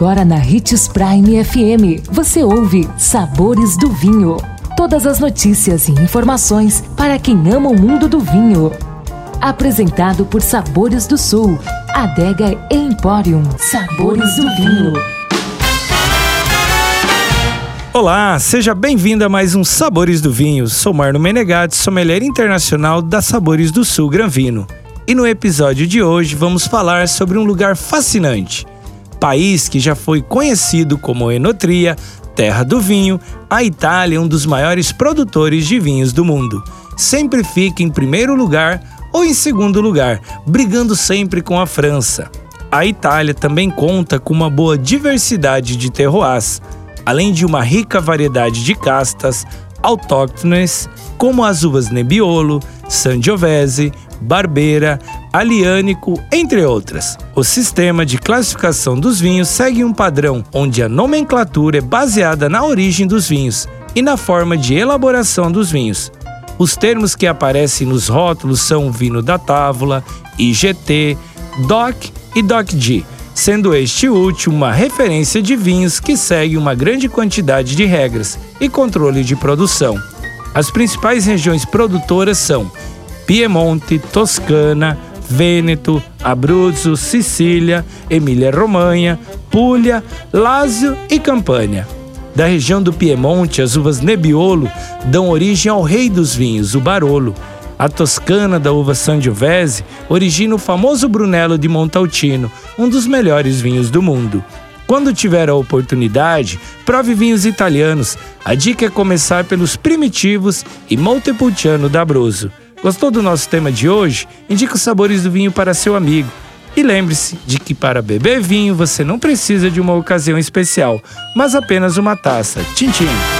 Agora na Ritz Prime FM, você ouve Sabores do Vinho. Todas as notícias e informações para quem ama o mundo do vinho. Apresentado por Sabores do Sul, Adega Emporium. Sabores do Vinho. Olá, seja bem-vindo a mais um Sabores do Vinho. Sou Marno Menegatti, sommelier internacional da Sabores do Sul Granvino. E no episódio de hoje vamos falar sobre um lugar fascinante. País que já foi conhecido como Enotria, terra do vinho, a Itália é um dos maiores produtores de vinhos do mundo. Sempre fica em primeiro lugar ou em segundo lugar, brigando sempre com a França. A Itália também conta com uma boa diversidade de terroirs além de uma rica variedade de castas autóctones, como as uvas Nebbiolo, Sangiovese, Barbera, Aliânico, entre outras. O sistema de classificação dos vinhos segue um padrão onde a nomenclatura é baseada na origem dos vinhos e na forma de elaboração dos vinhos. Os termos que aparecem nos rótulos são vinho da távola, IGT, DOC e DOC-G sendo este último uma referência de vinhos que segue uma grande quantidade de regras e controle de produção. As principais regiões produtoras são Piemonte, Toscana, Vêneto, Abruzzo, Sicília, Emília-Romanha, Puglia, Lazio e Campânia. Da região do Piemonte, as uvas Nebbiolo dão origem ao rei dos vinhos, o Barolo, a toscana da uva Sangiovese origina o famoso Brunello di Montalcino, um dos melhores vinhos do mundo. Quando tiver a oportunidade, prove vinhos italianos. A dica é começar pelos primitivos e Montepulciano da. Gostou do nosso tema de hoje? Indique os sabores do vinho para seu amigo. E lembre-se de que para beber vinho você não precisa de uma ocasião especial, mas apenas uma taça. Tchim, tchim.